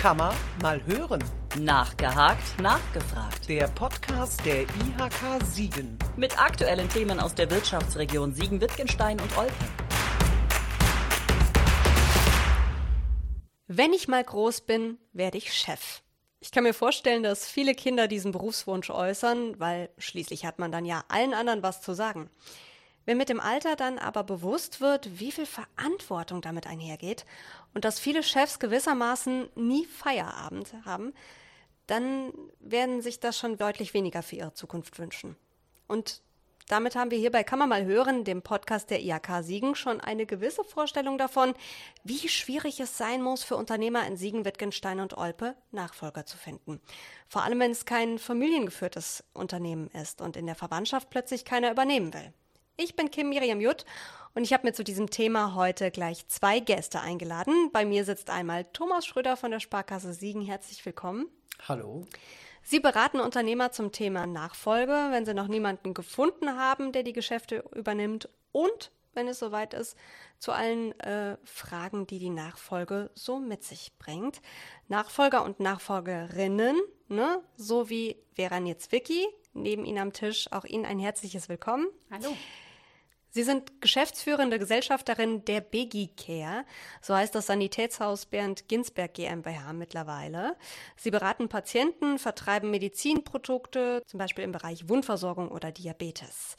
Kammer mal hören. Nachgehakt, nachgefragt. Der Podcast der IHK Siegen. Mit aktuellen Themen aus der Wirtschaftsregion Siegen-Wittgenstein und Olpe. Wenn ich mal groß bin, werde ich Chef. Ich kann mir vorstellen, dass viele Kinder diesen Berufswunsch äußern, weil schließlich hat man dann ja allen anderen was zu sagen. Wenn mit dem Alter dann aber bewusst wird, wie viel Verantwortung damit einhergeht und dass viele Chefs gewissermaßen nie Feierabend haben, dann werden sich das schon deutlich weniger für ihre Zukunft wünschen. Und damit haben wir hier bei Kann man mal hören, dem Podcast der IHK Siegen, schon eine gewisse Vorstellung davon, wie schwierig es sein muss für Unternehmer in Siegen, Wittgenstein und Olpe, Nachfolger zu finden. Vor allem, wenn es kein familiengeführtes Unternehmen ist und in der Verwandtschaft plötzlich keiner übernehmen will. Ich bin Kim Miriam Jutt und ich habe mir zu diesem Thema heute gleich zwei Gäste eingeladen. Bei mir sitzt einmal Thomas Schröder von der Sparkasse Siegen. Herzlich willkommen. Hallo. Sie beraten Unternehmer zum Thema Nachfolge, wenn sie noch niemanden gefunden haben, der die Geschäfte übernimmt und wenn es soweit ist, zu allen äh, Fragen, die die Nachfolge so mit sich bringt. Nachfolger und Nachfolgerinnen, ne? so wie Vera Nietzwicki, neben Ihnen am Tisch. Auch Ihnen ein herzliches Willkommen. Hallo. Sie sind geschäftsführende Gesellschafterin der Begi Care, so heißt das Sanitätshaus Bernd Ginsberg GmbH mittlerweile. Sie beraten Patienten, vertreiben Medizinprodukte, zum Beispiel im Bereich Wundversorgung oder Diabetes.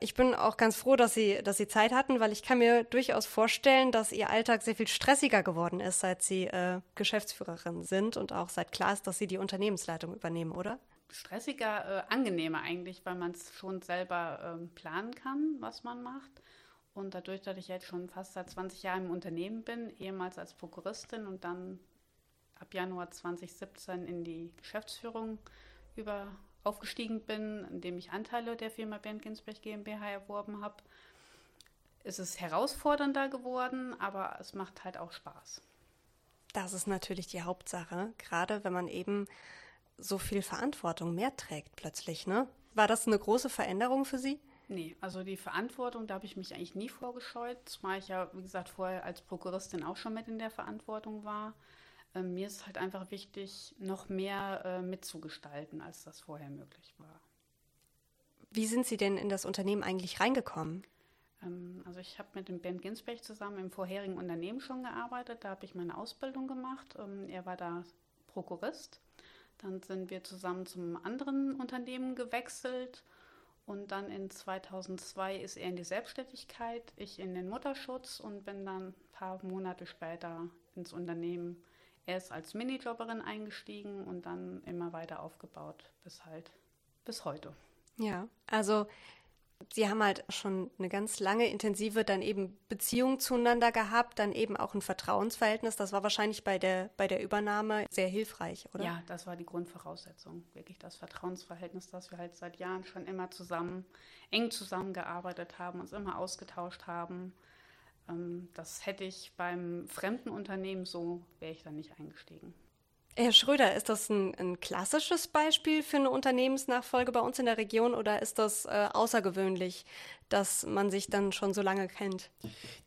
Ich bin auch ganz froh, dass Sie, dass Sie Zeit hatten, weil ich kann mir durchaus vorstellen, dass Ihr Alltag sehr viel stressiger geworden ist, seit Sie äh, Geschäftsführerin sind und auch seit klar ist, dass Sie die Unternehmensleitung übernehmen, oder? Stressiger, äh, angenehmer eigentlich, weil man es schon selber ähm, planen kann, was man macht. Und dadurch, dass ich jetzt schon fast seit 20 Jahren im Unternehmen bin, ehemals als Prokuristin und dann ab Januar 2017 in die Geschäftsführung über aufgestiegen bin, indem ich Anteile der Firma Bernd Ginsberg GmbH erworben habe, ist es herausfordernder geworden, aber es macht halt auch Spaß. Das ist natürlich die Hauptsache, gerade wenn man eben so viel Verantwortung mehr trägt plötzlich, ne? War das eine große Veränderung für Sie? Nee, also die Verantwortung, da habe ich mich eigentlich nie vorgescheut, zumal ich ja, wie gesagt, vorher als Prokuristin auch schon mit in der Verantwortung war. Ähm, mir ist halt einfach wichtig, noch mehr äh, mitzugestalten, als das vorher möglich war. Wie sind Sie denn in das Unternehmen eigentlich reingekommen? Ähm, also ich habe mit dem Ben Ginsberg zusammen im vorherigen Unternehmen schon gearbeitet, da habe ich meine Ausbildung gemacht. Ähm, er war da Prokurist dann sind wir zusammen zum anderen Unternehmen gewechselt und dann in 2002 ist er in die Selbstständigkeit, ich in den Mutterschutz und bin dann ein paar Monate später ins Unternehmen erst als Minijobberin eingestiegen und dann immer weiter aufgebaut bis halt bis heute. Ja, also Sie haben halt schon eine ganz lange intensive dann eben Beziehung zueinander gehabt, dann eben auch ein Vertrauensverhältnis. Das war wahrscheinlich bei der, bei der Übernahme sehr hilfreich, oder? Ja, das war die Grundvoraussetzung. Wirklich das Vertrauensverhältnis, dass wir halt seit Jahren schon immer zusammen, eng zusammengearbeitet haben, uns immer ausgetauscht haben. Ähm, das hätte ich beim fremden Unternehmen so, wäre ich dann nicht eingestiegen. Herr Schröder, ist das ein, ein, klassisches Beispiel für eine Unternehmensnachfolge bei uns in der Region oder ist das äh, außergewöhnlich, dass man sich dann schon so lange kennt?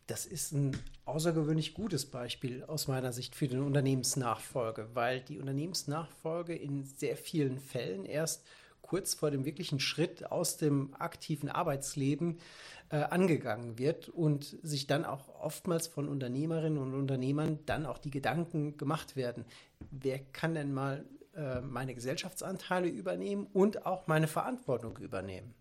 Das ist ein außergewöhnlich gutes Beispiel aus meiner Sicht für die Unternehmensnachfolge, weil die Unternehmensnachfolge in sehr vielen Fällen erst kurz vor dem wirklichen Schritt aus dem aktiven Arbeitsleben äh, angegangen wird und sich dann auch oftmals von Unternehmerinnen und Unternehmern dann auch die Gedanken gemacht werden, wer kann denn mal äh, meine Gesellschaftsanteile übernehmen und auch meine Verantwortung übernehmen.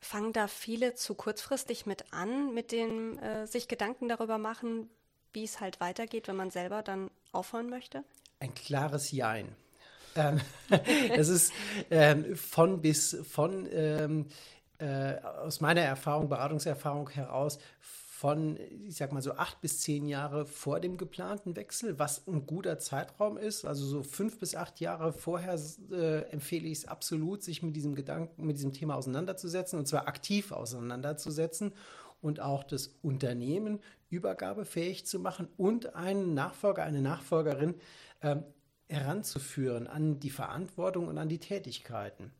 Fangen da viele zu kurzfristig mit an, mit dem äh, sich Gedanken darüber machen, wie es halt weitergeht, wenn man selber dann aufhören möchte? Ein klares Jein. Ähm, das ist ähm, von bis von ähm, äh, aus meiner Erfahrung, Beratungserfahrung heraus, von, ich sag mal so acht bis zehn Jahre vor dem geplanten Wechsel, was ein guter Zeitraum ist. Also so fünf bis acht Jahre vorher äh, empfehle ich es absolut, sich mit diesem Gedanken, mit diesem Thema auseinanderzusetzen und zwar aktiv auseinanderzusetzen und auch das Unternehmen übergabefähig zu machen und einen Nachfolger, eine Nachfolgerin ähm, heranzuführen an die Verantwortung und an die Tätigkeiten.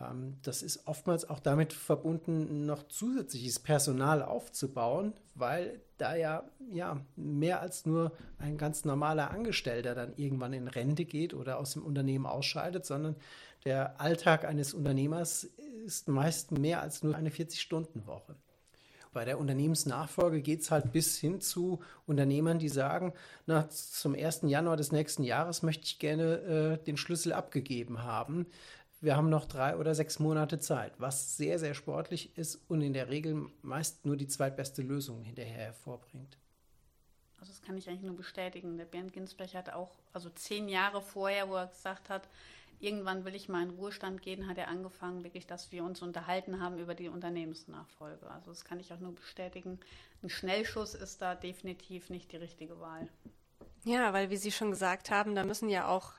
Ähm, das ist oftmals auch damit verbunden, noch zusätzliches Personal aufzubauen, weil da ja, ja mehr als nur ein ganz normaler Angestellter dann irgendwann in Rente geht oder aus dem Unternehmen ausscheidet, sondern der Alltag eines Unternehmers ist meist mehr als nur eine 40-Stunden-Woche. Bei der Unternehmensnachfolge geht es halt bis hin zu Unternehmern, die sagen, na, zum 1. Januar des nächsten Jahres möchte ich gerne äh, den Schlüssel abgegeben haben wir haben noch drei oder sechs Monate Zeit, was sehr, sehr sportlich ist und in der Regel meist nur die zweitbeste Lösung hinterher hervorbringt. Also das kann ich eigentlich nur bestätigen. Der Bernd Ginsberg hat auch, also zehn Jahre vorher, wo er gesagt hat, irgendwann will ich mal in Ruhestand gehen, hat er angefangen, wirklich, dass wir uns unterhalten haben über die Unternehmensnachfolge. Also das kann ich auch nur bestätigen. Ein Schnellschuss ist da definitiv nicht die richtige Wahl. Ja, weil wie Sie schon gesagt haben, da müssen ja auch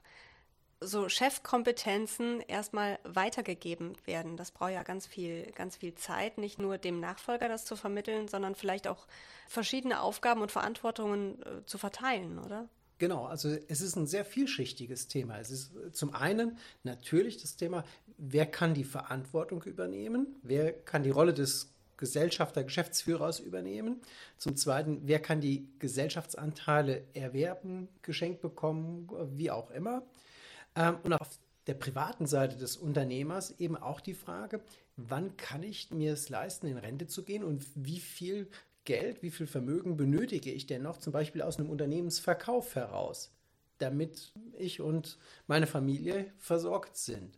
so Chefkompetenzen erstmal weitergegeben werden. Das braucht ja ganz viel, ganz viel Zeit, nicht nur dem Nachfolger das zu vermitteln, sondern vielleicht auch verschiedene Aufgaben und Verantwortungen äh, zu verteilen, oder? Genau, also es ist ein sehr vielschichtiges Thema. Es ist äh, zum einen natürlich das Thema, wer kann die Verantwortung übernehmen, wer kann die Rolle des Gesellschafter, Geschäftsführers übernehmen. Zum Zweiten, wer kann die Gesellschaftsanteile erwerben, geschenkt bekommen, wie auch immer. Ähm, und auf der privaten Seite des Unternehmers eben auch die Frage, wann kann ich mir es leisten, in Rente zu gehen und wie viel Geld, wie viel Vermögen benötige ich denn noch, zum Beispiel aus einem Unternehmensverkauf heraus, damit ich und meine Familie versorgt sind.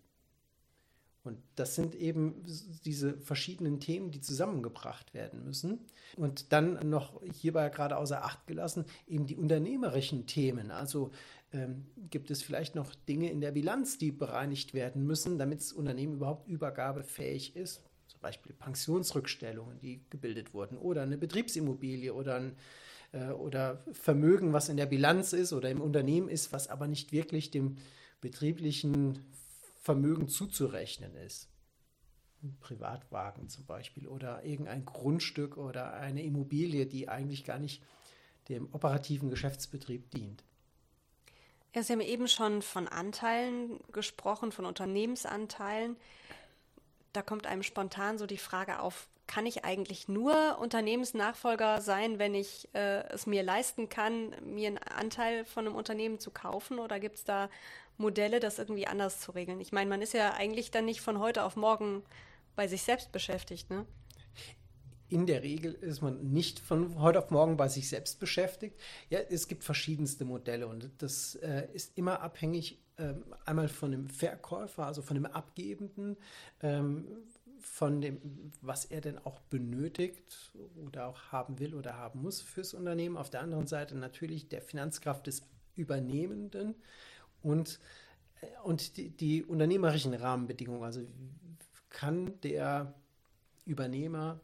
Und das sind eben diese verschiedenen Themen, die zusammengebracht werden müssen. Und dann noch hierbei gerade außer Acht gelassen, eben die unternehmerischen Themen. Also ähm, gibt es vielleicht noch Dinge in der Bilanz, die bereinigt werden müssen, damit das Unternehmen überhaupt übergabefähig ist. Zum Beispiel Pensionsrückstellungen, die gebildet wurden, oder eine Betriebsimmobilie oder ein äh, oder Vermögen, was in der Bilanz ist oder im Unternehmen ist, was aber nicht wirklich dem betrieblichen Vermögen zuzurechnen ist. Ein Privatwagen zum Beispiel oder irgendein Grundstück oder eine Immobilie, die eigentlich gar nicht dem operativen Geschäftsbetrieb dient. Ja, Sie haben eben schon von Anteilen gesprochen, von Unternehmensanteilen. Da kommt einem spontan so die Frage auf, kann ich eigentlich nur Unternehmensnachfolger sein, wenn ich äh, es mir leisten kann, mir einen Anteil von einem Unternehmen zu kaufen? Oder gibt es da Modelle, das irgendwie anders zu regeln? Ich meine, man ist ja eigentlich dann nicht von heute auf morgen bei sich selbst beschäftigt, ne? In der Regel ist man nicht von heute auf morgen bei sich selbst beschäftigt. Ja, es gibt verschiedenste Modelle und das äh, ist immer abhängig äh, einmal von dem Verkäufer, also von dem Abgebenden, ähm, von dem, was er denn auch benötigt oder auch haben will oder haben muss fürs Unternehmen. Auf der anderen Seite natürlich der Finanzkraft des Übernehmenden und, äh, und die, die unternehmerischen Rahmenbedingungen. Also kann der Übernehmer,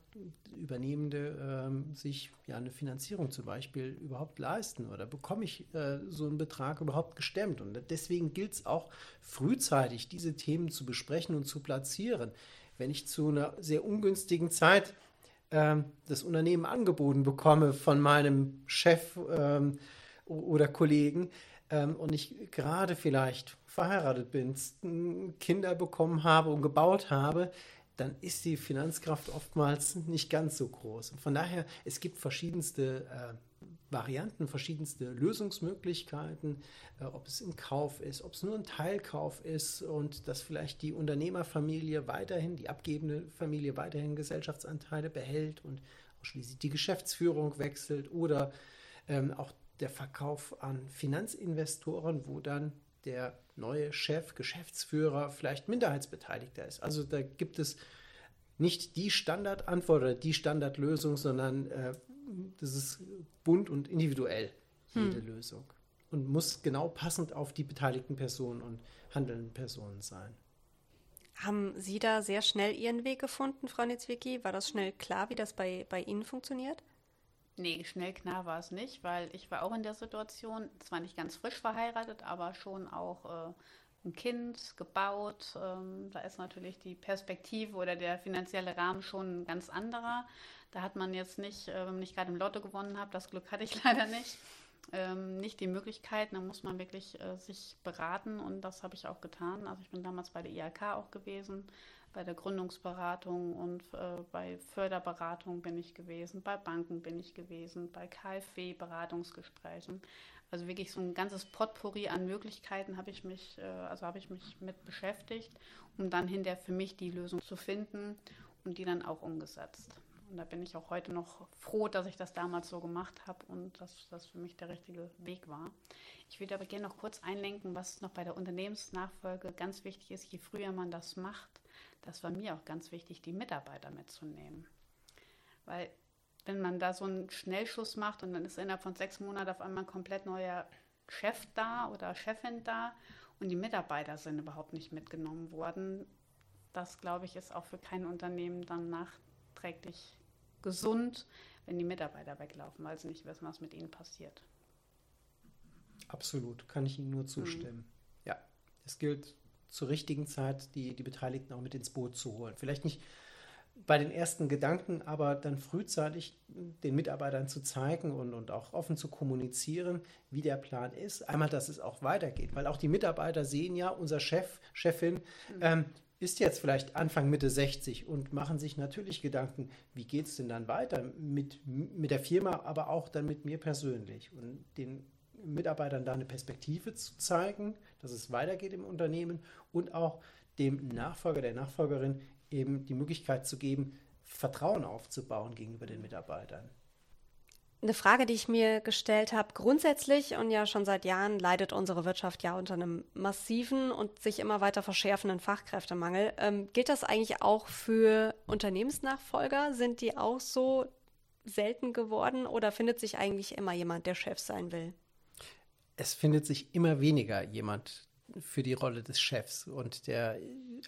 Übernehmende ähm, sich ja eine Finanzierung zum Beispiel überhaupt leisten oder bekomme ich äh, so einen Betrag überhaupt gestemmt? Und deswegen gilt es auch frühzeitig, diese Themen zu besprechen und zu platzieren wenn ich zu einer sehr ungünstigen Zeit ähm, das Unternehmen angeboten bekomme von meinem Chef ähm, oder Kollegen ähm, und ich gerade vielleicht verheiratet bin, Kinder bekommen habe und gebaut habe, dann ist die Finanzkraft oftmals nicht ganz so groß. Und von daher, es gibt verschiedenste äh, Varianten, verschiedenste Lösungsmöglichkeiten, äh, ob es im Kauf ist, ob es nur ein Teilkauf ist und dass vielleicht die Unternehmerfamilie weiterhin, die abgebende Familie weiterhin Gesellschaftsanteile behält und schließlich die Geschäftsführung wechselt oder ähm, auch der Verkauf an Finanzinvestoren, wo dann der neue Chef, Geschäftsführer vielleicht Minderheitsbeteiligter ist. Also da gibt es nicht die Standardantwort oder die Standardlösung, sondern äh, das ist bunt und individuell, jede hm. Lösung. Und muss genau passend auf die beteiligten Personen und handelnden Personen sein. Haben Sie da sehr schnell Ihren Weg gefunden, Frau Nitzwicki? War das schnell klar, wie das bei, bei Ihnen funktioniert? Nee, schnell klar war es nicht, weil ich war auch in der Situation, zwar nicht ganz frisch verheiratet, aber schon auch äh, ein Kind gebaut. Ähm, da ist natürlich die Perspektive oder der finanzielle Rahmen schon ein ganz anderer. Da hat man jetzt nicht, äh, wenn ich gerade im Lotto gewonnen habe, das Glück hatte ich leider nicht, ähm, nicht die Möglichkeiten. Da muss man wirklich äh, sich beraten und das habe ich auch getan. Also ich bin damals bei der IHK auch gewesen, bei der Gründungsberatung und äh, bei Förderberatung bin ich gewesen, bei Banken bin ich gewesen, bei KfW-Beratungsgesprächen. Also wirklich so ein ganzes Potpourri an Möglichkeiten habe ich mich, äh, also habe ich mich mit beschäftigt, um dann hinterher für mich die Lösung zu finden und die dann auch umgesetzt. Und da bin ich auch heute noch froh, dass ich das damals so gemacht habe und dass das für mich der richtige Weg war. Ich würde aber gerne noch kurz einlenken, was noch bei der Unternehmensnachfolge ganz wichtig ist. Je früher man das macht, das war mir auch ganz wichtig, die Mitarbeiter mitzunehmen. Weil wenn man da so einen Schnellschuss macht und dann ist innerhalb von sechs Monaten auf einmal ein komplett neuer Chef da oder Chefin da und die Mitarbeiter sind überhaupt nicht mitgenommen worden, das glaube ich ist auch für kein Unternehmen dann nachträglich gesund, wenn die Mitarbeiter weglaufen, weil sie nicht wissen, was mit ihnen passiert. Absolut, kann ich Ihnen nur zustimmen. Mhm. Ja, es gilt zur richtigen Zeit die, die Beteiligten auch mit ins Boot zu holen. Vielleicht nicht bei den ersten Gedanken, aber dann frühzeitig den Mitarbeitern zu zeigen und, und auch offen zu kommunizieren, wie der Plan ist. Einmal, dass es auch weitergeht, weil auch die Mitarbeiter sehen ja, unser Chef, Chefin mhm. ähm, ist jetzt vielleicht Anfang, Mitte 60 und machen sich natürlich Gedanken, wie geht es denn dann weiter mit, mit der Firma, aber auch dann mit mir persönlich. Und den Mitarbeitern da eine Perspektive zu zeigen, dass es weitergeht im Unternehmen und auch dem Nachfolger, der Nachfolgerin eben die Möglichkeit zu geben, Vertrauen aufzubauen gegenüber den Mitarbeitern. Eine Frage, die ich mir gestellt habe, grundsätzlich und ja schon seit Jahren leidet unsere Wirtschaft ja unter einem massiven und sich immer weiter verschärfenden Fachkräftemangel. Ähm, gilt das eigentlich auch für Unternehmensnachfolger? Sind die auch so selten geworden oder findet sich eigentlich immer jemand, der Chef sein will? Es findet sich immer weniger jemand, für die Rolle des Chefs und der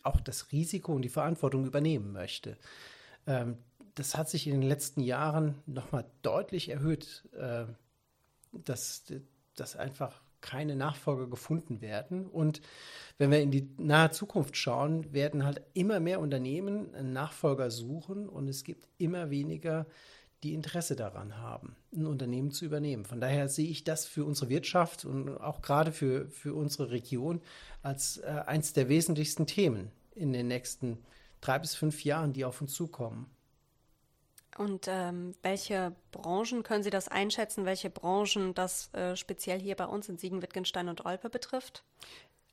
auch das Risiko und die Verantwortung übernehmen möchte. Ähm, das hat sich in den letzten Jahren nochmal deutlich erhöht, äh, dass, dass einfach keine Nachfolger gefunden werden. Und wenn wir in die nahe Zukunft schauen, werden halt immer mehr Unternehmen Nachfolger suchen und es gibt immer weniger die Interesse daran haben, ein Unternehmen zu übernehmen. Von daher sehe ich das für unsere Wirtschaft und auch gerade für, für unsere Region als äh, eines der wesentlichsten Themen in den nächsten drei bis fünf Jahren, die auf uns zukommen. Und ähm, welche Branchen können Sie das einschätzen, welche Branchen das äh, speziell hier bei uns in Siegen, Wittgenstein und Olpe betrifft?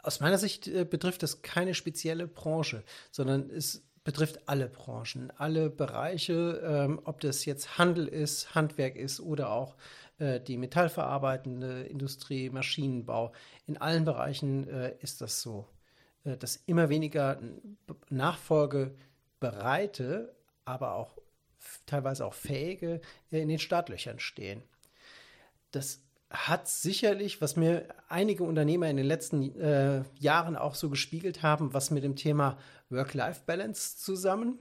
Aus meiner Sicht äh, betrifft das keine spezielle Branche, sondern es betrifft alle Branchen, alle Bereiche, ähm, ob das jetzt Handel ist, Handwerk ist oder auch äh, die metallverarbeitende Industrie, Maschinenbau. In allen Bereichen äh, ist das so, äh, dass immer weniger nachfolgebereite, aber auch teilweise auch fähige äh, in den Startlöchern stehen. Das hat sicherlich, was mir einige Unternehmer in den letzten äh, Jahren auch so gespiegelt haben, was mit dem Thema Work-Life-Balance zusammen.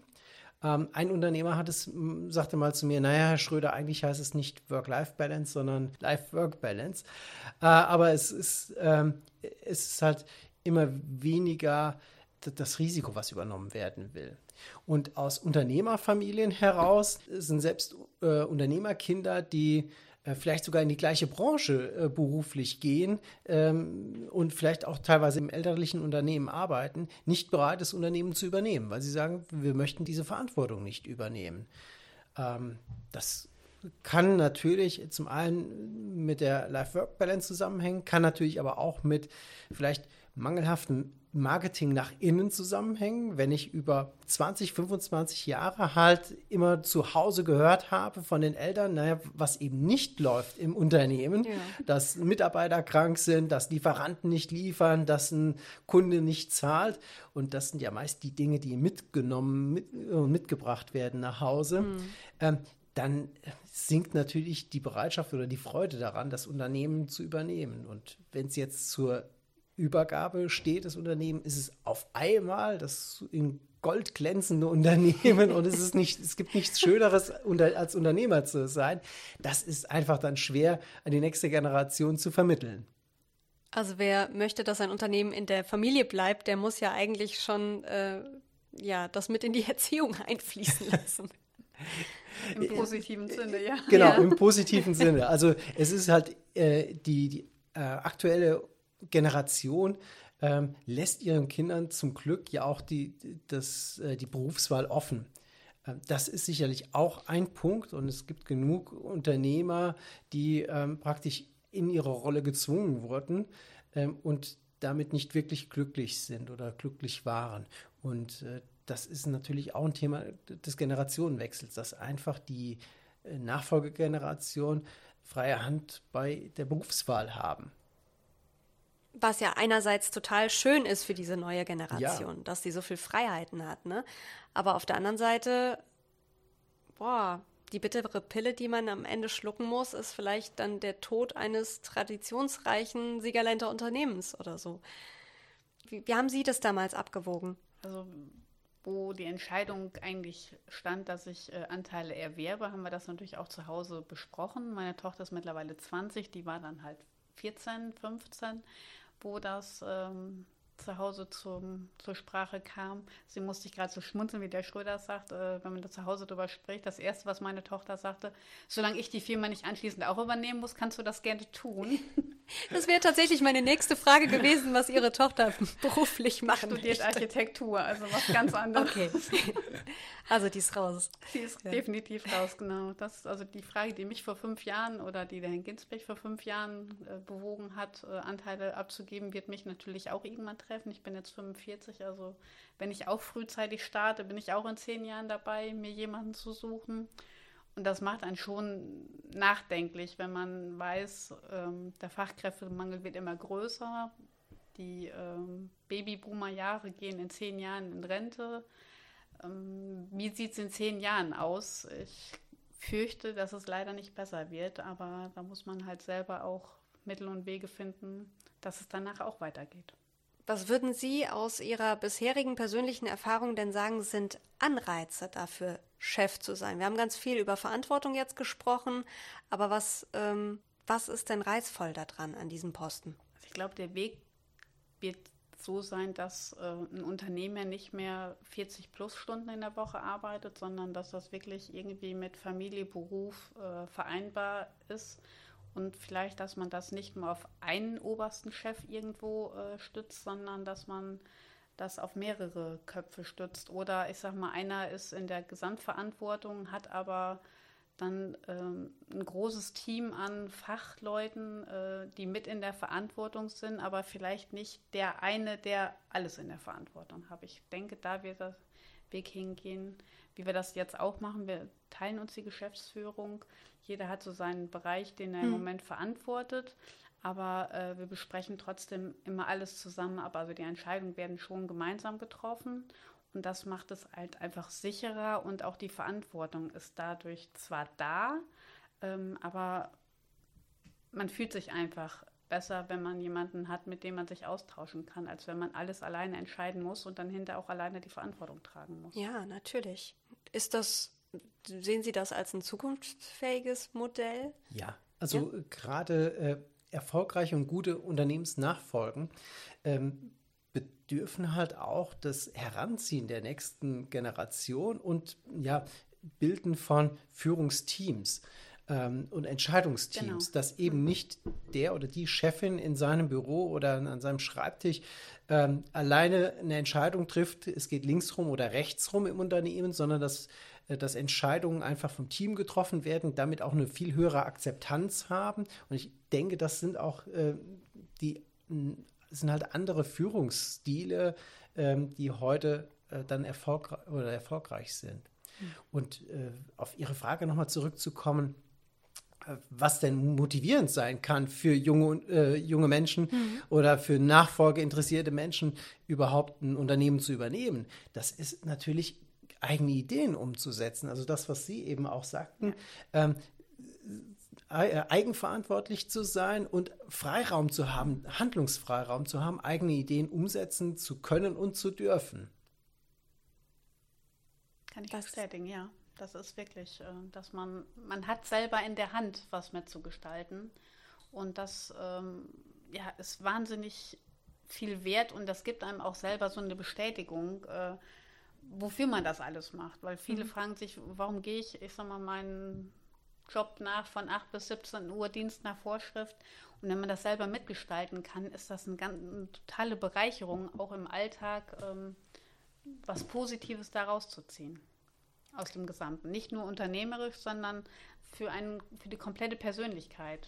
Ähm, ein Unternehmer hat es, sagte mal zu mir, naja, Herr Schröder, eigentlich heißt es nicht Work-Life-Balance, sondern Life-Work-Balance. Äh, aber es ist, ähm, es ist halt immer weniger das Risiko, was übernommen werden will. Und aus Unternehmerfamilien heraus sind selbst äh, Unternehmerkinder, die vielleicht sogar in die gleiche Branche äh, beruflich gehen ähm, und vielleicht auch teilweise im elterlichen Unternehmen arbeiten, nicht bereit, das Unternehmen zu übernehmen, weil sie sagen, wir möchten diese Verantwortung nicht übernehmen. Ähm, das kann natürlich zum einen mit der Life-Work-Balance zusammenhängen, kann natürlich aber auch mit vielleicht mangelhaften Marketing nach innen zusammenhängen, wenn ich über 20, 25 Jahre halt immer zu Hause gehört habe von den Eltern, naja, was eben nicht läuft im Unternehmen, ja. dass Mitarbeiter krank sind, dass Lieferanten nicht liefern, dass ein Kunde nicht zahlt. Und das sind ja meist die Dinge, die mitgenommen mit, und mitgebracht werden nach Hause. Mhm. Ähm, dann sinkt natürlich die Bereitschaft oder die Freude daran, das Unternehmen zu übernehmen. Und wenn es jetzt zur Übergabe steht, das Unternehmen, ist es auf einmal das in Gold glänzende Unternehmen und es ist nicht, es gibt nichts Schöneres als Unternehmer zu sein. Das ist einfach dann schwer an die nächste Generation zu vermitteln. Also wer möchte, dass ein Unternehmen in der Familie bleibt, der muss ja eigentlich schon äh, ja das mit in die Erziehung einfließen lassen. Im positiven Sinne, ja. Genau, Ja. im positiven Sinne. Also es ist halt äh, die, die äh, aktuelle Generation ähm, lässt ihren Kindern zum Glück ja auch die, das, äh, die Berufswahl offen. Ähm, Das ist sicherlich auch ein Punkt und es gibt genug Unternehmer, die ähm, praktisch in ihre Rolle gezwungen wurden ähm, und damit nicht wirklich glücklich sind oder glücklich waren. Und äh, das ist natürlich auch ein Thema des Generationenwechsels, dass einfach die äh, Nachfolgegeneration freie Hand bei der Berufswahl haben. Was ja einerseits total schön ist für diese neue Generation, dass sie so viel Freiheiten hat, ne? Aber auf der anderen Seite, boah, die bittere Pille, die man am Ende schlucken muss, ist vielleicht dann der Tod eines traditionsreichen Siegerländer Unternehmens oder so. Wie, wie haben Sie das damals abgewogen? Also wo die Entscheidung eigentlich stand, dass ich äh, Anteile erwerbe, haben wir das natürlich auch zu Hause besprochen. Meine Tochter ist mittlerweile 20, die war dann halt 14, 15, wo das ähm, zu Hause zum, zur Sprache kam. Sie musste sich gerade so schmunzeln, wie der Schröder sagt, äh, wenn man da zu Hause drüber spricht. Das Erste, was meine Tochter sagte, solange ich die Firma nicht anschließend auch übernehmen muss, kannst du das gerne tun. Das wäre tatsächlich meine nächste Frage gewesen, was Ihre Tochter beruflich machen Studiert möchte. Architektur, also was ganz anderes. Okay. Also die ist raus. Sie ist Ja. definitiv raus, genau. Das ist also die Frage, die mich vor fünf Jahren oder die der Herrn Ginsberg vor fünf Jahren äh, bewogen hat, äh, Anteile abzugeben, wird mich natürlich auch irgendwann treffen. Ich bin jetzt 45, also wenn ich auch frühzeitig starte, bin ich auch in zehn Jahren dabei, mir jemanden zu suchen. Und das macht einen schon nachdenklich, wenn man weiß, ähm, der Fachkräftemangel wird immer größer. Die ähm, Babyboomer-Jahre gehen in zehn Jahren in Rente. Ähm, wie sieht es in zehn Jahren aus? Ich fürchte, dass es leider nicht besser wird, aber da muss man halt selber auch Mittel und Wege finden, dass es danach auch weitergeht. Was würden Sie aus Ihrer bisherigen persönlichen Erfahrung denn sagen, sind Anreize dafür, Chef zu sein? Wir haben ganz viel über Verantwortung jetzt gesprochen, aber was, ähm, was ist denn reizvoll daran an diesem Posten? Also ich glaube, der Weg wird so sein, dass äh, ein Unternehmer nicht mehr 40 plus Stunden in der Woche arbeitet, sondern dass das wirklich irgendwie mit Familie, Beruf äh, vereinbar ist. Und vielleicht, dass man das nicht nur auf einen obersten Chef irgendwo äh, stützt, sondern dass man das auf mehrere Köpfe stützt. Oder ich sag mal, einer ist in der Gesamtverantwortung, hat aber dann ähm, ein großes Team an Fachleuten, äh, die mit in der Verantwortung sind, aber vielleicht nicht der eine, der alles in der Verantwortung hat. Ich denke, da wird der Weg hingehen, wie wir das jetzt auch machen. Wir teilen uns die Geschäftsführung. Jeder hat so seinen Bereich, den er im Moment verantwortet. Aber äh, wir besprechen trotzdem immer alles zusammen ab. Also die Entscheidungen werden schon gemeinsam getroffen. Und das macht es halt einfach sicherer und auch die Verantwortung ist dadurch zwar da, ähm, aber man fühlt sich einfach besser, wenn man jemanden hat, mit dem man sich austauschen kann, als wenn man alles alleine entscheiden muss und dann hinterher auch alleine die Verantwortung tragen muss. Ja, natürlich. Ist das, sehen Sie das als ein zukunftsfähiges Modell? Ja, also äh, gerade äh, erfolgreiche und gute Unternehmensnachfolgen ähm, bedürfen halt auch das Heranziehen der nächsten Generation und ja, Bilden von Führungsteams ähm, und Entscheidungsteams, Genau. dass eben nicht der oder die Chefin in seinem Büro oder an seinem Schreibtisch ähm, alleine eine Entscheidung trifft, es geht links rum oder rechts rum im Unternehmen, sondern dass, äh, dass Entscheidungen einfach vom Team getroffen werden, damit auch eine viel höhere Akzeptanz haben. Und ich denke, das sind auch äh, die sind halt andere Führungsstile, ähm, die heute äh, dann erfolgreich oder erfolgreich sind. Und äh, auf Ihre Frage nochmal zurückzukommen, äh, was denn motivierend sein kann für junge, äh, junge Menschen oder für nachfolgeinteressierte Menschen, überhaupt ein Unternehmen zu übernehmen. Das ist natürlich eigene Ideen umzusetzen. Also das, was Sie eben auch sagten, ähm, ei- äh, eigenverantwortlich zu sein und Freiraum zu haben, Handlungsfreiraum zu haben, eigene Ideen umsetzen zu können und zu dürfen. Kann ich Das- bestätigen, ja. Das ist wirklich, äh, dass man, man hat selber in der Hand, was mitzugestalten. Und das ähm, ja, ist wahnsinnig viel wert und das gibt einem auch selber so eine Bestätigung, äh, wofür man das alles macht. Weil viele mhm. fragen sich, warum gehe ich, ich sag mal, meinen Job nach von 8 bis 17 Uhr, Dienst nach Vorschrift. Und wenn man das selber mitgestalten kann, ist das eine, ganz, eine totale Bereicherung, auch im Alltag ähm, was Positives daraus zu ziehen. Aus dem Gesamten. Nicht nur unternehmerisch, sondern für, einen, für die komplette Persönlichkeit,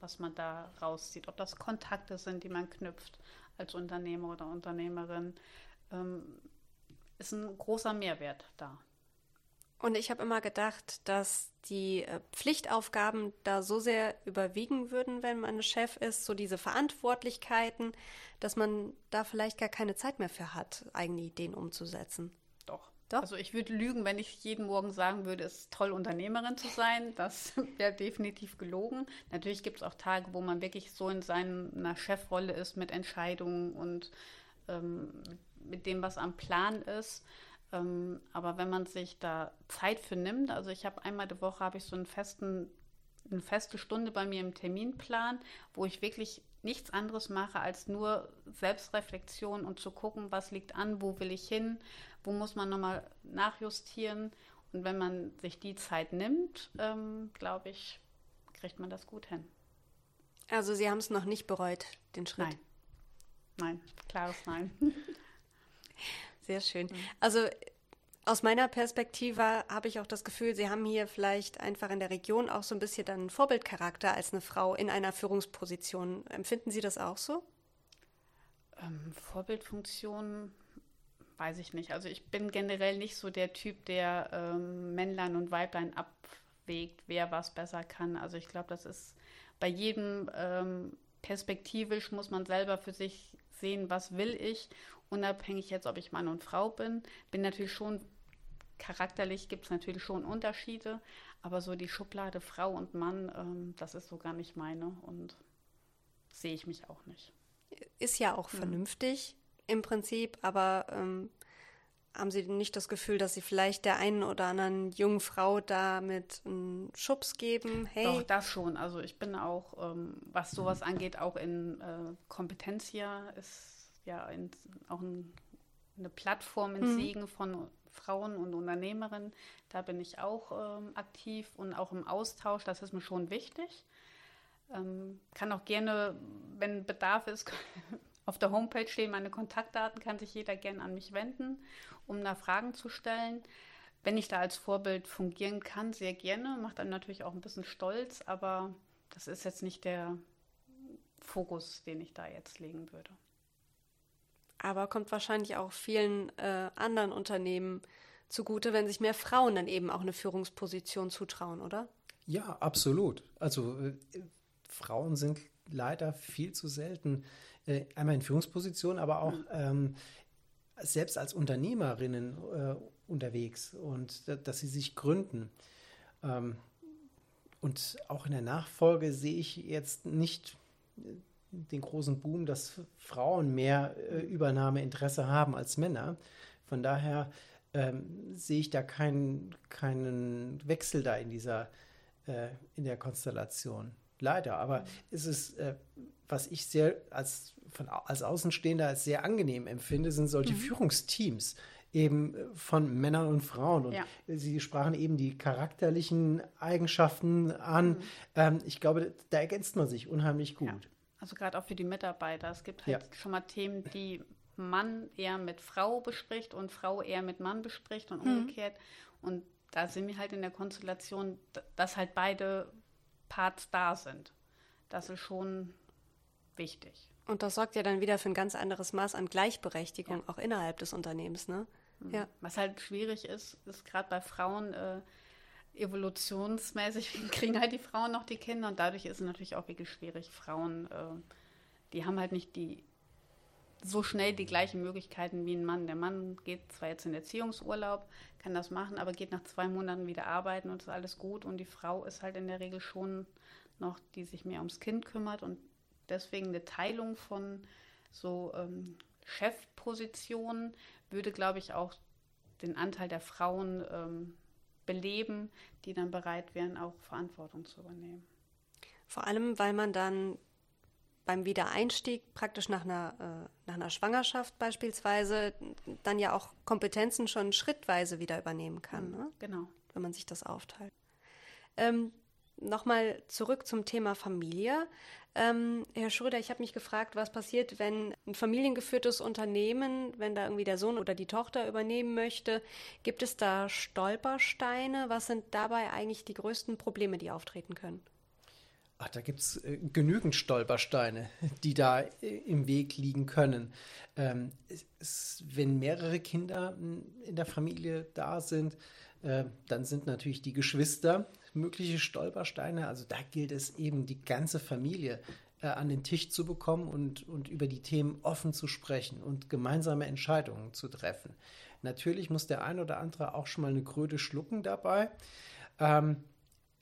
was man da rauszieht. Ob das Kontakte sind, die man knüpft als Unternehmer oder Unternehmerin. Ähm, ist ein großer Mehrwert da. Und ich habe immer gedacht, dass die äh, Pflichtaufgaben da so sehr überwiegen würden, wenn man Chef ist, so diese Verantwortlichkeiten, dass man da vielleicht gar keine Zeit mehr für hat, eigene Ideen umzusetzen. Doch. Doch? Also ich würde lügen, wenn ich jeden Morgen sagen würde, es ist toll, Unternehmerin zu sein. Das wäre definitiv gelogen. Natürlich gibt es auch Tage, wo man wirklich so in seiner Chefrolle ist mit Entscheidungen und ähm, mit dem, was am Plan ist. Ähm, aber wenn man sich da Zeit für nimmt, also ich habe einmal die Woche habe ich so einen festen, eine feste Stunde bei mir im Terminplan, wo ich wirklich nichts anderes mache als nur Selbstreflexion und zu gucken, was liegt an, wo will ich hin, wo muss man nochmal nachjustieren. Und wenn man sich die Zeit nimmt, ähm, glaube ich, kriegt man das gut hin. Also Sie haben es noch nicht bereut, den Schritt? Nein. Nein, klares Nein. Sehr schön. Mhm. Also aus meiner Perspektive habe ich auch das Gefühl, Sie haben hier vielleicht einfach in der Region auch so ein bisschen dann einen Vorbildcharakter als eine Frau in einer Führungsposition. Empfinden Sie das auch so? Ähm, Vorbildfunktion weiß ich nicht. Also ich bin generell nicht so der Typ, der ähm, Männlein und Weiblein abwägt, wer was besser kann. Also ich glaube, das ist bei jedem ähm, perspektivisch muss man selber für sich sehen, was will ich unabhängig jetzt, ob ich Mann und Frau bin. Bin natürlich schon charakterlich gibt es natürlich schon Unterschiede, aber so die Schublade Frau und Mann, ähm, das ist so gar nicht meine und sehe ich mich auch nicht. Ist ja auch mhm. vernünftig im Prinzip, aber ähm, haben Sie nicht das Gefühl, dass Sie vielleicht der einen oder anderen jungen Frau damit einen Schubs geben? Hey. Doch, das schon. Also ich bin auch, ähm, was sowas angeht, auch in äh, Kompetenz hier ist ja in, auch ein, eine Plattform in mhm. Siegen von Frauen und Unternehmerinnen. Da bin ich auch ähm, aktiv und auch im Austausch. Das ist mir schon wichtig. Ähm, kann auch gerne, wenn Bedarf ist, auf der Homepage stehen meine Kontaktdaten, kann sich jeder gerne an mich wenden, um da Fragen zu stellen. Wenn ich da als Vorbild fungieren kann, sehr gerne. Macht dann natürlich auch ein bisschen stolz, aber das ist jetzt nicht der Fokus, den ich da jetzt legen würde aber kommt wahrscheinlich auch vielen äh, anderen Unternehmen zugute, wenn sich mehr Frauen dann eben auch eine Führungsposition zutrauen, oder? Ja, absolut. Also äh, Frauen sind leider viel zu selten äh, einmal in Führungspositionen, aber auch mhm. ähm, selbst als Unternehmerinnen äh, unterwegs und dass sie sich gründen. Ähm, und auch in der Nachfolge sehe ich jetzt nicht den großen Boom, dass Frauen mehr äh, Übernahmeinteresse haben als Männer. Von daher ähm, sehe ich da keinen, keinen Wechsel da in dieser äh, in der Konstellation. Leider, aber es ist, äh, was ich sehr als, von, als Außenstehender als sehr angenehm empfinde, sind solche mhm. Führungsteams eben äh, von Männern und Frauen. Und ja. Sie sprachen eben die charakterlichen Eigenschaften an. Mhm. Ähm, ich glaube, da ergänzt man sich unheimlich gut. Ja. Also gerade auch für die Mitarbeiter. Es gibt halt ja. schon mal Themen, die Mann eher mit Frau bespricht und Frau eher mit Mann bespricht und mhm. umgekehrt. Und da sind wir halt in der Konstellation, dass halt beide Parts da sind. Das ist schon wichtig. Und das sorgt ja dann wieder für ein ganz anderes Maß an Gleichberechtigung, ja. auch innerhalb des Unternehmens, ne? Mhm. Ja. Was halt schwierig ist, ist gerade bei Frauen, äh, evolutionsmäßig kriegen halt die Frauen noch die Kinder und dadurch ist es natürlich auch wirklich schwierig. Frauen, äh, die haben halt nicht die so schnell die gleichen Möglichkeiten wie ein Mann. Der Mann geht zwar jetzt in Erziehungsurlaub, kann das machen, aber geht nach zwei Monaten wieder arbeiten und ist alles gut. Und die Frau ist halt in der Regel schon noch, die sich mehr ums Kind kümmert und deswegen eine Teilung von so ähm, Chefpositionen würde, glaube ich, auch den Anteil der Frauen ähm, beleben, die dann bereit wären, auch Verantwortung zu übernehmen. Vor allem, weil man dann beim Wiedereinstieg praktisch nach einer, äh, nach einer Schwangerschaft beispielsweise dann ja auch Kompetenzen schon schrittweise wieder übernehmen kann, ne? Genau. wenn man sich das aufteilt. Ähm, Nochmal zurück zum Thema Familie. Ähm, Herr Schröder, ich habe mich gefragt, was passiert, wenn ein familiengeführtes Unternehmen, wenn da irgendwie der Sohn oder die Tochter übernehmen möchte, gibt es da Stolpersteine? Was sind dabei eigentlich die größten Probleme, die auftreten können? Ach, da gibt es äh, genügend Stolpersteine, die da äh, im Weg liegen können. Ähm, es, wenn mehrere Kinder in der Familie da sind, äh, dann sind natürlich die Geschwister mögliche Stolpersteine. Also da gilt es eben, die ganze Familie äh, an den Tisch zu bekommen und, und über die Themen offen zu sprechen und gemeinsame Entscheidungen zu treffen. Natürlich muss der ein oder andere auch schon mal eine Kröte schlucken dabei. Ähm,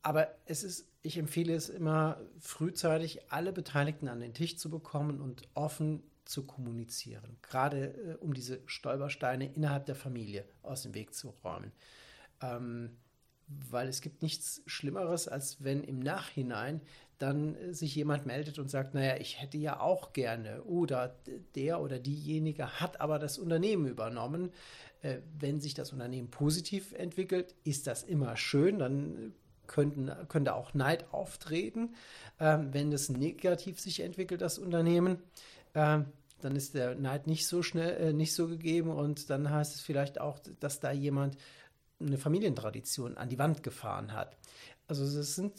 aber es ist, ich empfehle es immer frühzeitig, alle Beteiligten an den Tisch zu bekommen und offen zu kommunizieren, gerade äh, um diese Stolpersteine innerhalb der Familie aus dem Weg zu räumen. Ähm, weil es gibt nichts Schlimmeres, als wenn im Nachhinein dann äh, sich jemand meldet und sagt, naja, ich hätte ja auch gerne oder der oder diejenige hat aber das Unternehmen übernommen. Äh, wenn sich das Unternehmen positiv entwickelt, ist das immer schön, dann könnten, könnte auch Neid auftreten. Ähm, wenn es negativ sich entwickelt, das Unternehmen, ähm, dann ist der Neid nicht so schnell, äh, nicht so gegeben und dann heißt es vielleicht auch, dass da jemand eine Familientradition an die Wand gefahren hat. Also es, sind,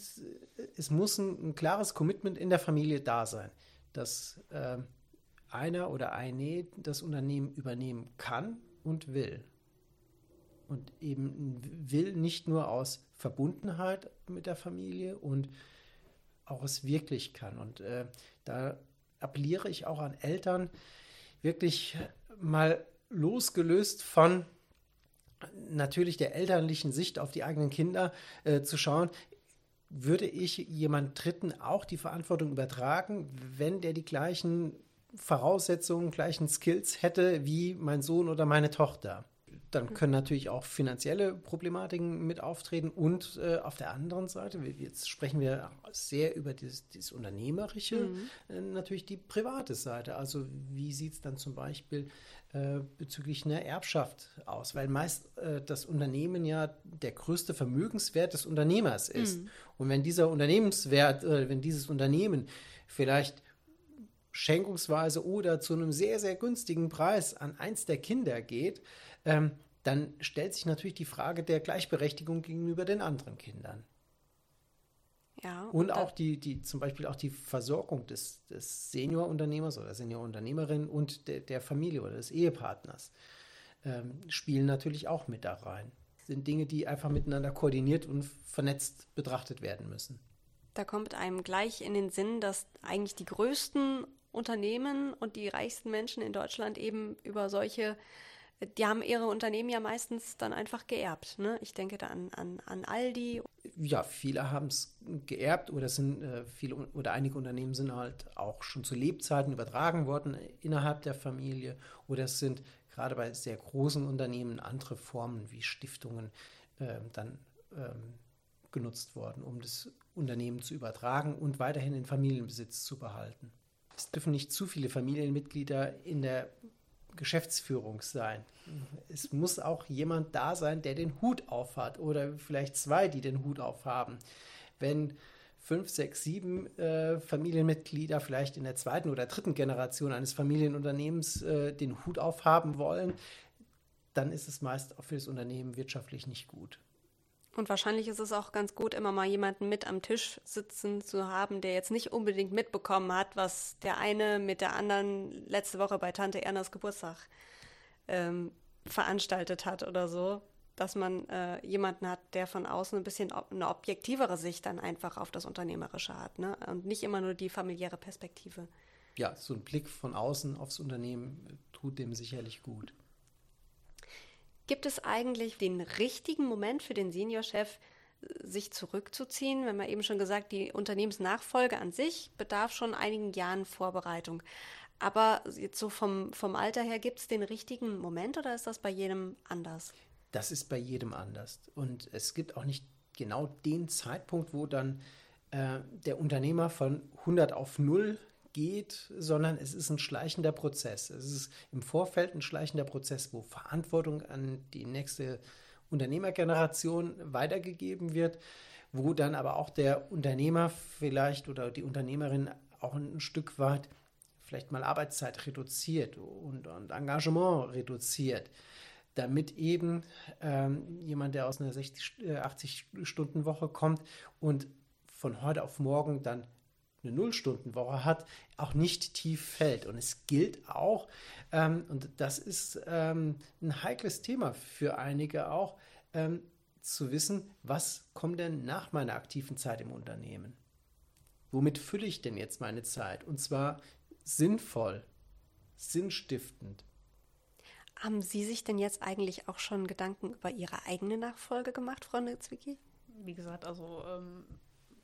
es muss ein, ein klares Commitment in der Familie da sein, dass äh, einer oder eine das Unternehmen übernehmen kann und will. Und eben will nicht nur aus Verbundenheit mit der Familie und auch es wirklich kann. Und äh, da appelliere ich auch an Eltern, wirklich mal losgelöst von natürlich der elterlichen Sicht auf die eigenen Kinder äh, zu schauen, würde ich jemand Dritten auch die Verantwortung übertragen, wenn der die gleichen Voraussetzungen, gleichen Skills hätte wie mein Sohn oder meine Tochter? Dann können natürlich auch finanzielle Problematiken mit auftreten und äh, auf der anderen Seite, jetzt sprechen wir sehr über dieses, dieses Unternehmerische, mhm. äh, natürlich die private Seite. Also wie sieht es dann zum Beispiel äh, bezüglich einer Erbschaft aus? Weil meist äh, das Unternehmen ja der größte Vermögenswert des Unternehmers ist. Mhm. Und wenn dieser Unternehmenswert, äh, wenn dieses Unternehmen vielleicht schenkungsweise oder zu einem sehr, sehr günstigen Preis an eins der Kinder geht, ähm, dann stellt sich natürlich die Frage der Gleichberechtigung gegenüber den anderen Kindern. Ja, und, und auch die, die, zum Beispiel auch die Versorgung des, des Seniorunternehmers oder Seniorunternehmerin und de, der Familie oder des Ehepartners ähm, spielen natürlich auch mit da rein. Das sind Dinge, die einfach miteinander koordiniert und vernetzt betrachtet werden müssen. Da kommt einem gleich in den Sinn, dass eigentlich die größten Unternehmen und die reichsten Menschen in Deutschland eben über solche die haben ihre Unternehmen ja meistens dann einfach geerbt. Ne? Ich denke da an, an, an Aldi. Ja, viele haben es geerbt oder sind äh, viele oder einige Unternehmen sind halt auch schon zu Lebzeiten übertragen worden innerhalb der Familie oder es sind gerade bei sehr großen Unternehmen andere Formen wie Stiftungen äh, dann ähm, genutzt worden, um das Unternehmen zu übertragen und weiterhin in Familienbesitz zu behalten. Es dürfen nicht zu viele Familienmitglieder in der Geschäftsführung sein. Es muss auch jemand da sein, der den Hut aufhat oder vielleicht zwei, die den Hut aufhaben. Wenn fünf, sechs, sieben äh, Familienmitglieder vielleicht in der zweiten oder dritten Generation eines Familienunternehmens äh, den Hut aufhaben wollen, dann ist es meist auch für das Unternehmen wirtschaftlich nicht gut. Und wahrscheinlich ist es auch ganz gut, immer mal jemanden mit am Tisch sitzen zu haben, der jetzt nicht unbedingt mitbekommen hat, was der eine mit der anderen letzte Woche bei Tante Ernas Geburtstag ähm, veranstaltet hat oder so. Dass man äh, jemanden hat, der von außen ein bisschen ob eine objektivere Sicht dann einfach auf das Unternehmerische hat. Ne? Und nicht immer nur die familiäre Perspektive. Ja, so ein Blick von außen aufs Unternehmen tut dem sicherlich gut. Gibt es eigentlich den richtigen Moment für den Seniorchef, sich zurückzuziehen? Wenn man eben schon gesagt, die Unternehmensnachfolge an sich bedarf schon einigen Jahren Vorbereitung. Aber jetzt so vom, vom Alter her, gibt es den richtigen Moment oder ist das bei jedem anders? Das ist bei jedem anders. Und es gibt auch nicht genau den Zeitpunkt, wo dann äh, der Unternehmer von 100 auf 0 geht, sondern es ist ein schleichender Prozess. Es ist im Vorfeld ein schleichender Prozess, wo Verantwortung an die nächste Unternehmergeneration weitergegeben wird, wo dann aber auch der Unternehmer vielleicht oder die Unternehmerin auch ein Stück weit vielleicht mal Arbeitszeit reduziert und, und Engagement reduziert, damit eben ähm, jemand, der aus einer 80-Stunden-Woche kommt und von heute auf morgen dann eine Nullstundenwoche hat, auch nicht tief fällt. Und es gilt auch, ähm, und das ist ähm, ein heikles Thema für einige auch, ähm, zu wissen, was kommt denn nach meiner aktiven Zeit im Unternehmen? Womit fülle ich denn jetzt meine Zeit? Und zwar sinnvoll, sinnstiftend. Haben Sie sich denn jetzt eigentlich auch schon Gedanken über Ihre eigene Nachfolge gemacht, Frau Nitzwicki? Wie gesagt, also ähm,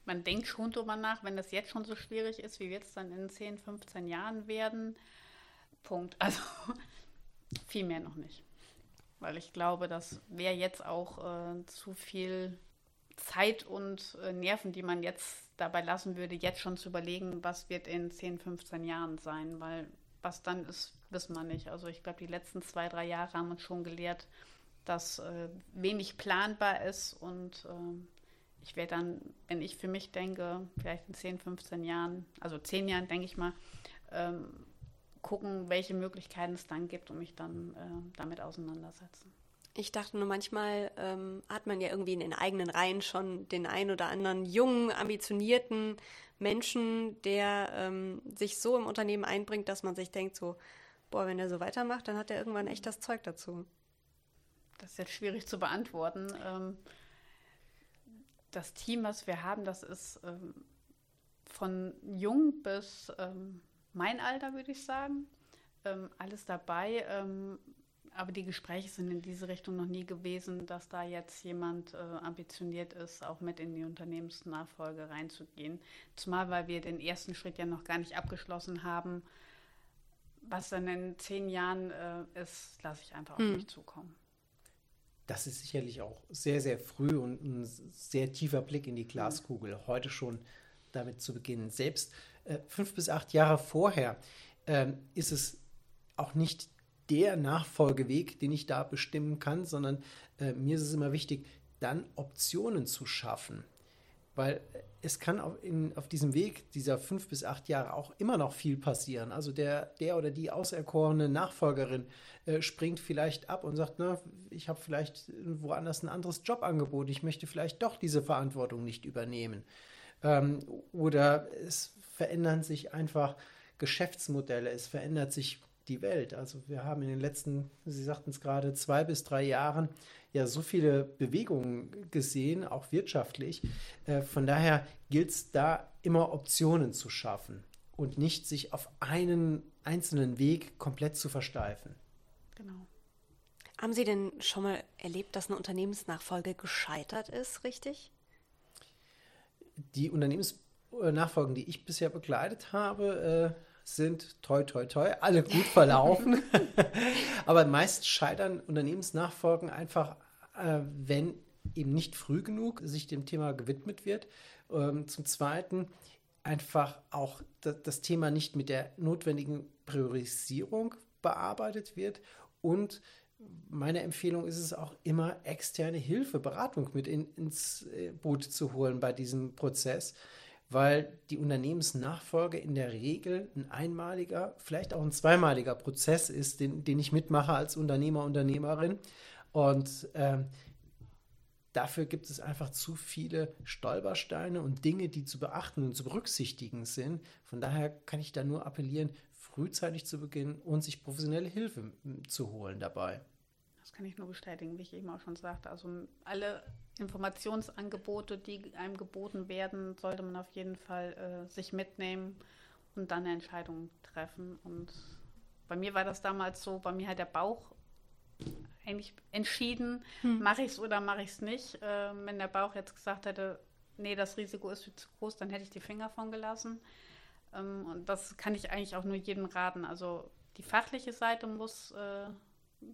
man denkt schon drüber nach, wenn das jetzt schon so schwierig ist, wie wird es dann in 10, 15 Jahren werden? Punkt. Also viel mehr noch nicht. Weil ich glaube, das wäre jetzt auch äh, zu viel Zeit und äh, Nerven, die man jetzt dabei lassen würde, jetzt schon zu überlegen, was wird in 10, 15 Jahren sein, weil was dann ist, wissen wir nicht. Also ich glaube, die letzten zwei, drei Jahre haben uns schon gelehrt, dass äh, wenig planbar ist und äh, ich werde dann, wenn ich für mich denke, vielleicht in 10, 15 Jahren, also 10 Jahren denke ich mal, ähm, gucken, welche Möglichkeiten es dann gibt und mich dann äh, damit auseinandersetzen. Ich dachte nur, manchmal ähm, hat man ja irgendwie in den eigenen Reihen schon den ein oder anderen jungen, ambitionierten Menschen, der ähm, sich so im Unternehmen einbringt, dass man sich denkt, so, boah, wenn er so weitermacht, dann hat er irgendwann echt das Zeug dazu. Das ist jetzt schwierig zu beantworten. Ähm, das Team, was wir haben, das ist ähm, von jung bis ähm, mein Alter, würde ich sagen. Ähm, alles dabei. Ähm, aber die Gespräche sind in diese Richtung noch nie gewesen, dass da jetzt jemand äh, ambitioniert ist, auch mit in die Unternehmensnachfolge reinzugehen. Zumal, weil wir den ersten Schritt ja noch gar nicht abgeschlossen haben. Was dann in zehn Jahren äh, ist, lasse ich einfach auf hm. mich zukommen. Das ist sicherlich auch sehr, sehr früh und ein sehr tiefer Blick in die Glaskugel, heute schon damit zu beginnen. Selbst äh, fünf bis acht Jahre vorher äh, ist es auch nicht der Nachfolgeweg, den ich da bestimmen kann, sondern äh, mir ist es immer wichtig, dann Optionen zu schaffen. Weil es kann auf, in, auf diesem Weg dieser fünf bis acht Jahre auch immer noch viel passieren. Also der, der oder die auserkorene Nachfolgerin äh, springt vielleicht ab und sagt, na, ich habe vielleicht woanders ein anderes Jobangebot, ich möchte vielleicht doch diese Verantwortung nicht übernehmen. Ähm, oder es verändern sich einfach Geschäftsmodelle, es verändert sich die Welt. Also wir haben in den letzten, Sie sagten es gerade, zwei bis drei Jahren ja so viele Bewegungen gesehen, auch wirtschaftlich. Äh, von daher gilt es da immer Optionen zu schaffen und nicht sich auf einen einzelnen Weg komplett zu versteifen. Genau. Haben Sie denn schon mal erlebt, dass eine Unternehmensnachfolge gescheitert ist, richtig? Die Unternehmensnachfolgen, die ich bisher begleitet habe, äh, sind toi toi toi alle gut verlaufen. Aber meist scheitern Unternehmensnachfolgen einfach, äh, wenn eben nicht früh genug sich dem Thema gewidmet wird. Ähm, zum Zweiten einfach auch das Thema nicht mit der notwendigen Priorisierung bearbeitet wird und meine Empfehlung ist es auch immer, externe Hilfe, Beratung mit in, ins äh, Boot zu holen bei diesem Prozess, weil die Unternehmensnachfolge in der Regel ein einmaliger, vielleicht auch ein zweimaliger Prozess ist, den, den ich mitmache als Unternehmer, Unternehmerin. Und ähm, dafür gibt es einfach zu viele Stolpersteine und Dinge, die zu beachten und zu berücksichtigen sind. Von daher kann ich da nur appellieren, frühzeitig zu beginnen und sich professionelle Hilfe zu holen dabei. Das kann ich nur bestätigen, wie ich eben auch schon sagte. Also alle Informationsangebote, die einem geboten werden, sollte man auf jeden Fall äh, sich mitnehmen und dann eine Entscheidung treffen. Und bei mir war das damals so, bei mir hat der Bauch eigentlich entschieden, hm. mache ich es oder mache ich es nicht. Äh, wenn der Bauch jetzt gesagt hätte, nee, das Risiko ist zu groß, dann hätte ich die Finger von gelassen. Ähm, und das kann ich eigentlich auch nur jedem raten. Also die fachliche Seite muss äh,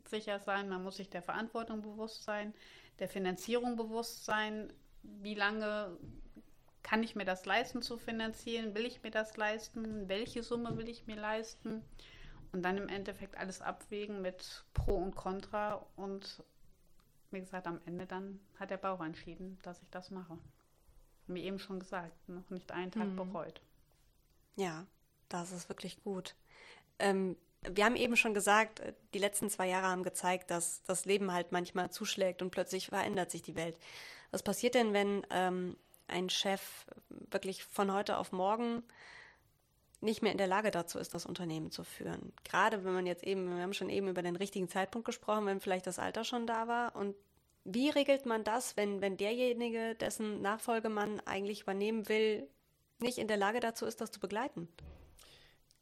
sicher sein, man muss sich der Verantwortung bewusst sein der Finanzierung bewusst sein, wie lange kann ich mir das leisten zu finanzieren? Will ich mir das leisten? Welche Summe will ich mir leisten? Und dann im Endeffekt alles abwägen mit Pro und Contra. Und wie gesagt, am Ende dann hat der Bauch entschieden, dass ich das mache. Wie eben schon gesagt, noch nicht einen Tag mhm. bereut. Ja, das ist wirklich gut. Ähm, wir haben eben schon gesagt, äh, die letzten zwei Jahre haben gezeigt, dass das Leben halt manchmal zuschlägt und plötzlich verändert sich die Welt. Was passiert denn, wenn ähm, ein Chef wirklich von heute auf morgen nicht mehr in der Lage dazu ist, das Unternehmen zu führen. Gerade wenn man jetzt eben, wir haben schon eben über den richtigen Zeitpunkt gesprochen, wenn vielleicht das Alter schon da war. Und wie regelt man das, wenn, wenn derjenige, dessen Nachfolgemann eigentlich übernehmen will, nicht in der Lage dazu ist, das zu begleiten?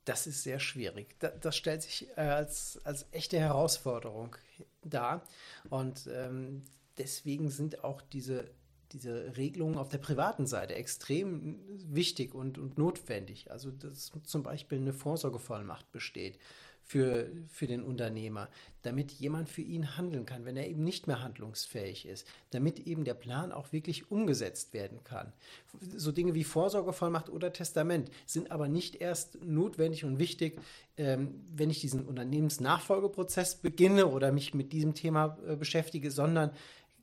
Das ist sehr schwierig. Das, stellt sich äh, als, als echte Herausforderung dar. Und ähm, deswegen sind auch diese diese Regelungen auf der privaten Seite extrem wichtig und, und notwendig. Also, dass zum Beispiel eine Vorsorgevollmacht besteht für, für den Unternehmer, damit jemand für ihn handeln kann, wenn er eben nicht mehr handlungsfähig ist, damit eben der Plan auch wirklich umgesetzt werden kann. So Dinge wie Vorsorgevollmacht oder Testament sind aber nicht erst notwendig und wichtig, ähm, wenn ich diesen Unternehmensnachfolgeprozess beginne oder mich mit diesem Thema äh, beschäftige, sondern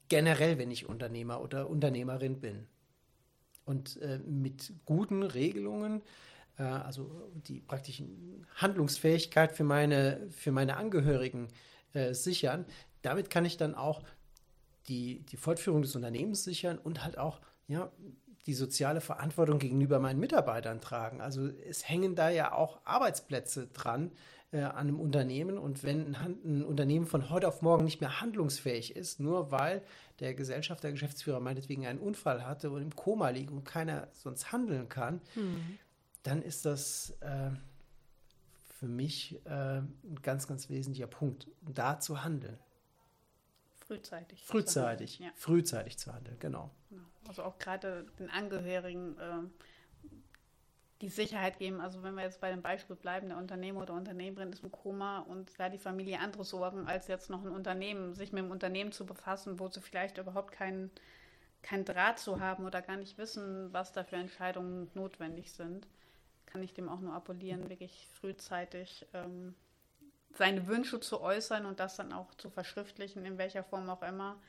generell, wenn ich Unternehmer oder Unternehmerin bin. Und äh, mit guten Regelungen, äh, also die praktische Handlungsfähigkeit für meine, für meine Angehörigen äh, sichern, damit kann ich dann auch die, die Fortführung des Unternehmens sichern und halt auch ja, die soziale Verantwortung gegenüber meinen Mitarbeitern tragen. Also es hängen da ja auch Arbeitsplätze dran, äh, an einem Unternehmen. Und wenn ein, ein, Unternehmen von heute auf morgen nicht mehr handlungsfähig ist, nur weil der Gesellschafter, der Geschäftsführer meinetwegen einen Unfall hatte und im Koma liegt und keiner sonst handeln kann, mhm. Dann ist das äh, für mich äh, ein ganz, ganz wesentlicher Punkt, da zu handeln. Frühzeitig. Frühzeitig, ja. frühzeitig zu handeln, genau. genau. Also auch gerade den Angehörigen äh, die Sicherheit geben. Also wenn wir jetzt bei dem Beispiel bleiben, der Unternehmer oder Unternehmerin ist im Koma und da die Familie andere Sorgen, als jetzt noch ein Unternehmen, sich mit dem Unternehmen zu befassen, wo sie vielleicht überhaupt keinen kein Draht zu haben oder gar nicht wissen, was da für Entscheidungen notwendig sind, kann ich dem auch nur appellieren, wirklich frühzeitig ähm, seine Wünsche zu äußern und das dann auch zu verschriftlichen, in welcher Form auch immer,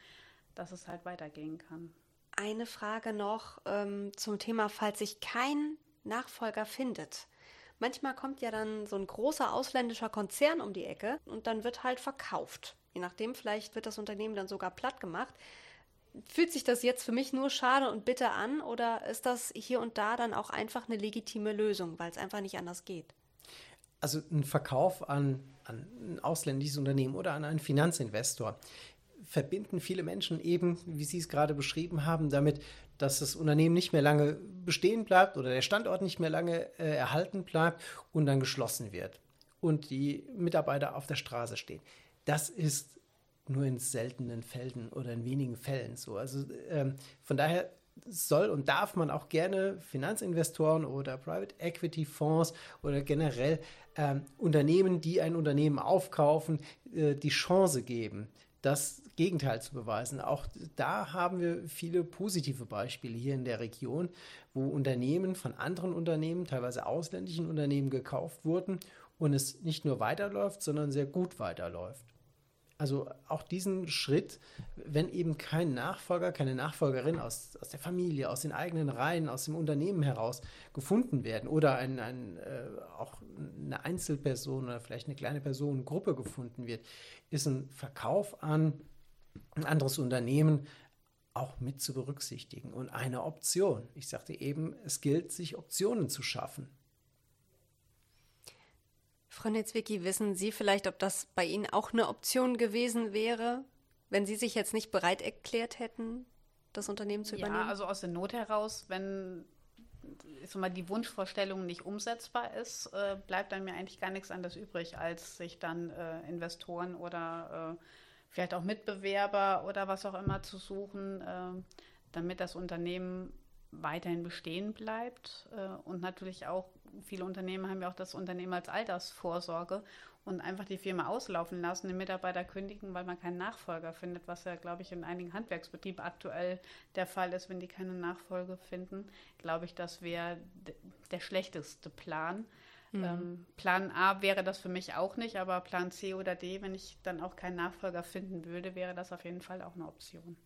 dass es halt weitergehen kann. Eine Frage noch ähm, zum Thema, falls sich kein Nachfolger findet. Manchmal kommt ja dann so ein großer ausländischer Konzern um die Ecke und dann wird halt verkauft. Je nachdem, vielleicht wird das Unternehmen dann sogar platt gemacht. Fühlt sich das jetzt für mich nur schade und bitter an oder ist das hier und da dann auch einfach eine legitime Lösung, weil es einfach nicht anders geht? Also ein Verkauf an, an ein ausländisches Unternehmen oder an einen Finanzinvestor verbinden viele Menschen eben, wie Sie es gerade beschrieben haben, damit, dass das Unternehmen nicht mehr lange bestehen bleibt oder der Standort nicht mehr lange äh, erhalten bleibt und dann geschlossen wird und die Mitarbeiter auf der Straße stehen. Das ist nur in seltenen Fällen oder in wenigen Fällen so. Also ähm, von daher soll und darf man auch gerne Finanzinvestoren oder Private Equity Fonds oder generell ähm, Unternehmen, die ein Unternehmen aufkaufen, äh, die Chance geben, das Gegenteil zu beweisen. Auch da haben wir viele positive Beispiele hier in der Region, wo Unternehmen von anderen Unternehmen, teilweise ausländischen Unternehmen gekauft wurden und es nicht nur weiterläuft, sondern sehr gut weiterläuft. Also auch diesen Schritt, wenn eben kein Nachfolger, keine Nachfolgerin aus, aus der Familie, aus den eigenen Reihen, aus dem Unternehmen heraus gefunden werden oder ein, ein, äh, auch eine Einzelperson oder vielleicht eine kleine Personengruppe gefunden wird, ist ein Verkauf an ein anderes Unternehmen auch mit zu berücksichtigen und eine Option. Ich sagte eben, es gilt, sich Optionen zu schaffen. Frau Netzwicki, wissen Sie vielleicht, ob das bei Ihnen auch eine Option gewesen wäre, wenn Sie sich jetzt nicht bereit erklärt hätten, das Unternehmen zu übernehmen? Ja, also aus der Not heraus, wenn ich mal, die Wunschvorstellung nicht umsetzbar ist, äh, bleibt dann mir eigentlich gar nichts anderes übrig, als sich dann äh, Investoren oder äh, vielleicht auch Mitbewerber oder was auch immer zu suchen, äh, damit das Unternehmen weiterhin bestehen bleibt äh, und natürlich auch viele Unternehmen haben ja auch das Unternehmen als Altersvorsorge und einfach die Firma auslaufen lassen, den Mitarbeiter kündigen, weil man keinen Nachfolger findet, was ja, glaube ich, in einigen Handwerksbetrieben aktuell der Fall ist, wenn die keine Nachfolge finden. Glaube ich, das wäre der schlechteste Plan. Mhm. Ähm, Plan A wäre das für mich auch nicht, aber Plan C oder D, wenn ich dann auch keinen Nachfolger finden würde, wäre das auf jeden Fall auch eine Option.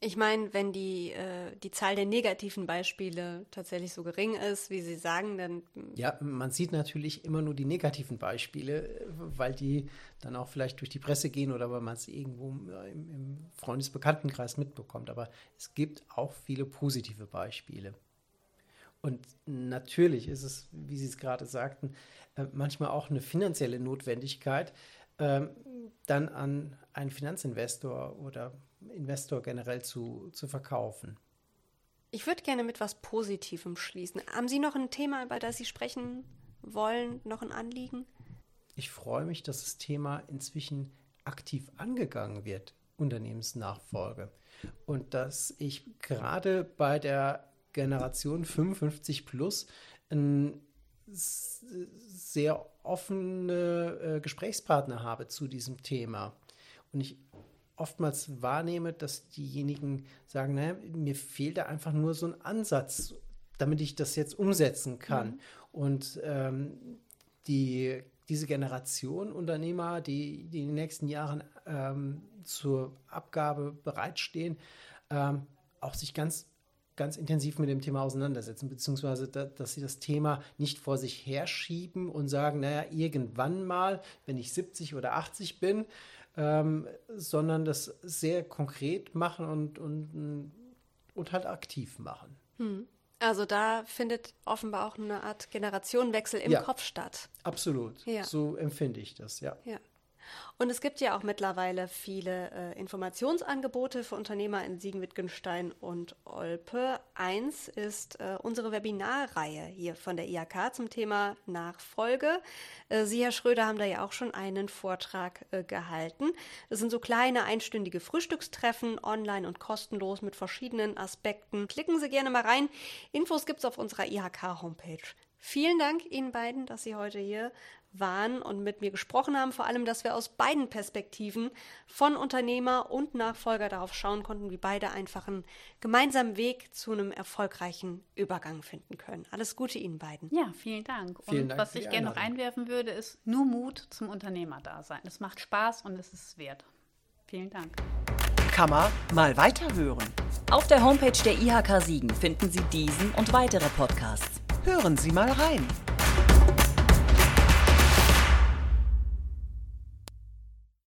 Ich meine, wenn die, äh, die Zahl der negativen Beispiele tatsächlich so gering ist, wie Sie sagen, dann. Ja, man sieht natürlich immer nur die negativen Beispiele, weil die dann auch vielleicht durch die Presse gehen oder weil man es irgendwo im, im Freundesbekanntenkreis mitbekommt. Aber es gibt auch viele positive Beispiele. Und natürlich ist es, wie Sie es gerade sagten, äh, manchmal auch eine finanzielle Notwendigkeit, ähm, dann an einen Finanzinvestor oder Investor generell zu, zu verkaufen. Ich würde gerne mit was Positivem schließen. Haben Sie noch ein Thema, über das Sie sprechen wollen, noch ein Anliegen? Ich freue mich, dass das Thema inzwischen aktiv angegangen wird, Unternehmensnachfolge. Und dass ich gerade bei der Generation 55 plus ein sehr offene äh, Gesprächspartner habe zu diesem Thema. Und ich oftmals wahrnehme, dass diejenigen sagen, naja, mir fehlt da einfach nur so ein Ansatz, damit ich das jetzt umsetzen kann. Mhm. Und ähm, die, diese Generation Unternehmer, die, die in den nächsten Jahren ähm, zur Abgabe bereitstehen, ähm, auch sich ganz ganz intensiv mit dem Thema auseinandersetzen, beziehungsweise da, dass sie das Thema nicht vor sich herschieben und sagen, naja, irgendwann mal, wenn ich 70 oder 80 bin, ähm, sondern das sehr konkret machen und, und, und halt aktiv machen. Hm. Also da findet offenbar auch eine Art Generationenwechsel im ja, Kopf statt. Absolut. Ja. So empfinde ich das, ja. ja. Und es gibt ja auch mittlerweile viele äh, Informationsangebote für Unternehmer in Siegen, Wittgenstein und Olpe. Eins ist äh, unsere Webinarreihe hier von der IHK zum Thema Nachfolge. Äh, Sie, Herr Schröder, haben da ja auch schon einen Vortrag äh, gehalten. Das sind so kleine einstündige Frühstückstreffen, online und kostenlos mit verschiedenen Aspekten. Klicken Sie gerne mal rein. Infos gibt es auf unserer IHK-Homepage. Vielen Dank Ihnen beiden, dass Sie heute hier waren und mit mir gesprochen haben, vor allem, dass wir aus beiden Perspektiven von Unternehmer und Nachfolger darauf schauen konnten, wie beide einfach einen gemeinsamen Weg zu einem erfolgreichen Übergang finden können. Alles Gute Ihnen beiden. Ja, vielen Dank. Vielen und Dank was ich gerne noch einwerfen würde, ist nur Mut zum Unternehmerdasein. Es macht Spaß und es ist wert. Vielen Dank. Kammer mal weiterhören. Auf der Homepage der IHK Siegen finden Sie diesen und weitere Podcasts. Hören Sie mal rein.